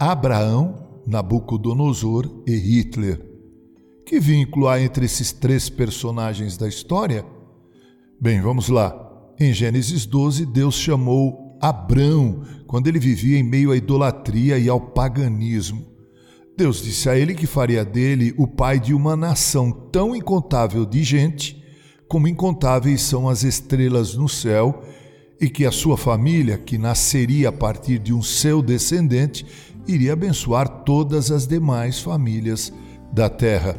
Abraão, Nabucodonosor e Hitler. Que vínculo há entre esses três personagens da história? Bem, vamos lá. Em Gênesis 12, Deus chamou Abrão quando ele vivia em meio à idolatria e ao paganismo. Deus disse a ele que faria dele o pai de uma nação tão incontável de gente, como incontáveis são as estrelas no céu, e que a sua família, que nasceria a partir de um seu descendente, iria abençoar todas as demais famílias da terra.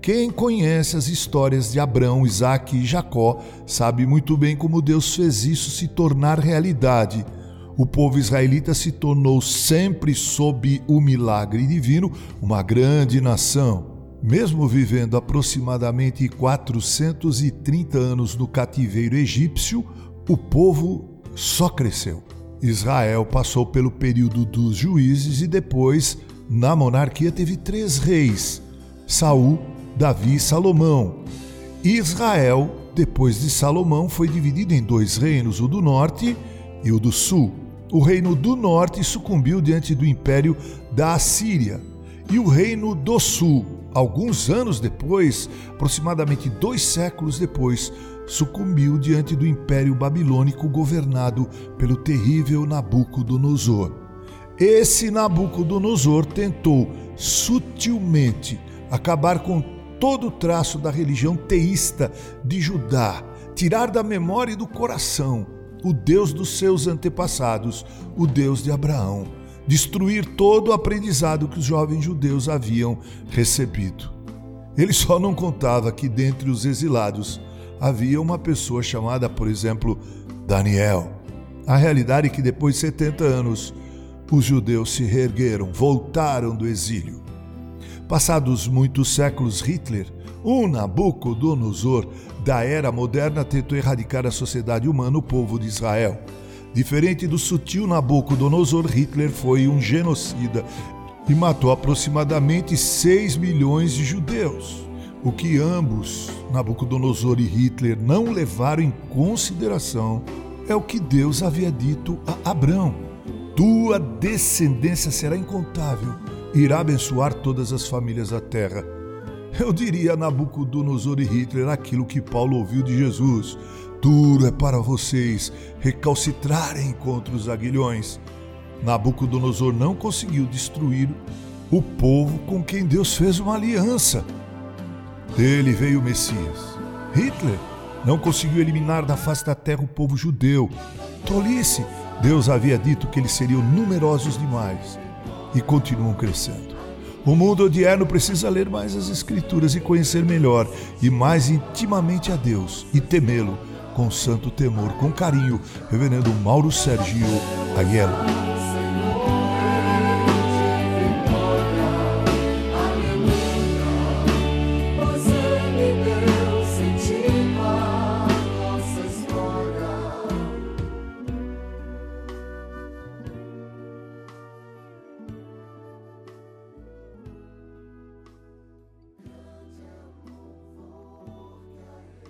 Quem conhece as histórias de Abraão, Isaac e Jacó sabe muito bem como Deus fez isso se tornar realidade. O povo israelita se tornou sempre sob o milagre divino uma grande nação. Mesmo vivendo aproximadamente 430 anos no cativeiro egípcio, o povo só cresceu. Israel passou pelo período dos juízes e depois, na monarquia, teve três reis: Saul, Davi e Salomão. Israel, depois de Salomão, foi dividido em dois reinos, o do norte e o do sul. O reino do norte sucumbiu diante do império da Assíria, e o reino do sul, alguns anos depois, aproximadamente dois séculos depois, sucumbiu diante do império babilônico governado pelo terrível Nabucodonosor. Esse Nabucodonosor tentou sutilmente acabar com todo o traço da religião teísta de Judá, tirar da memória e do coração o Deus dos seus antepassados, o Deus de Abraão, destruir todo o aprendizado que os jovens judeus haviam recebido. Ele só não contava que dentre os exilados havia uma pessoa chamada, por exemplo, Daniel. A realidade é que depois de 70 anos, os judeus se reergueram, voltaram do exílio. Passados muitos séculos, Hitler, um Nabucodonosor da era moderna, tentou erradicar a sociedade humana, o povo de Israel. Diferente do sutil Nabucodonosor, Hitler foi um genocida e matou aproximadamente 6 milhões de judeus. O que ambos, Nabucodonosor e Hitler, não levaram em consideração é o que Deus havia dito a Abraão: Tua descendência será incontável irá abençoar todas as famílias da terra. Eu diria a Nabucodonosor e Hitler aquilo que Paulo ouviu de Jesus: Duro é para vocês recalcitrarem contra os aguilhões. Nabucodonosor não conseguiu destruir o povo com quem Deus fez uma aliança. Dele veio o Messias. Hitler não conseguiu eliminar da face da terra o povo judeu. Tolice! Deus havia dito que eles seriam numerosos demais e continuam crescendo. O mundo odierno precisa ler mais as Escrituras e conhecer melhor e mais intimamente a Deus e temê-lo com santo temor, com carinho. Reverendo Mauro Sergio Aguelo.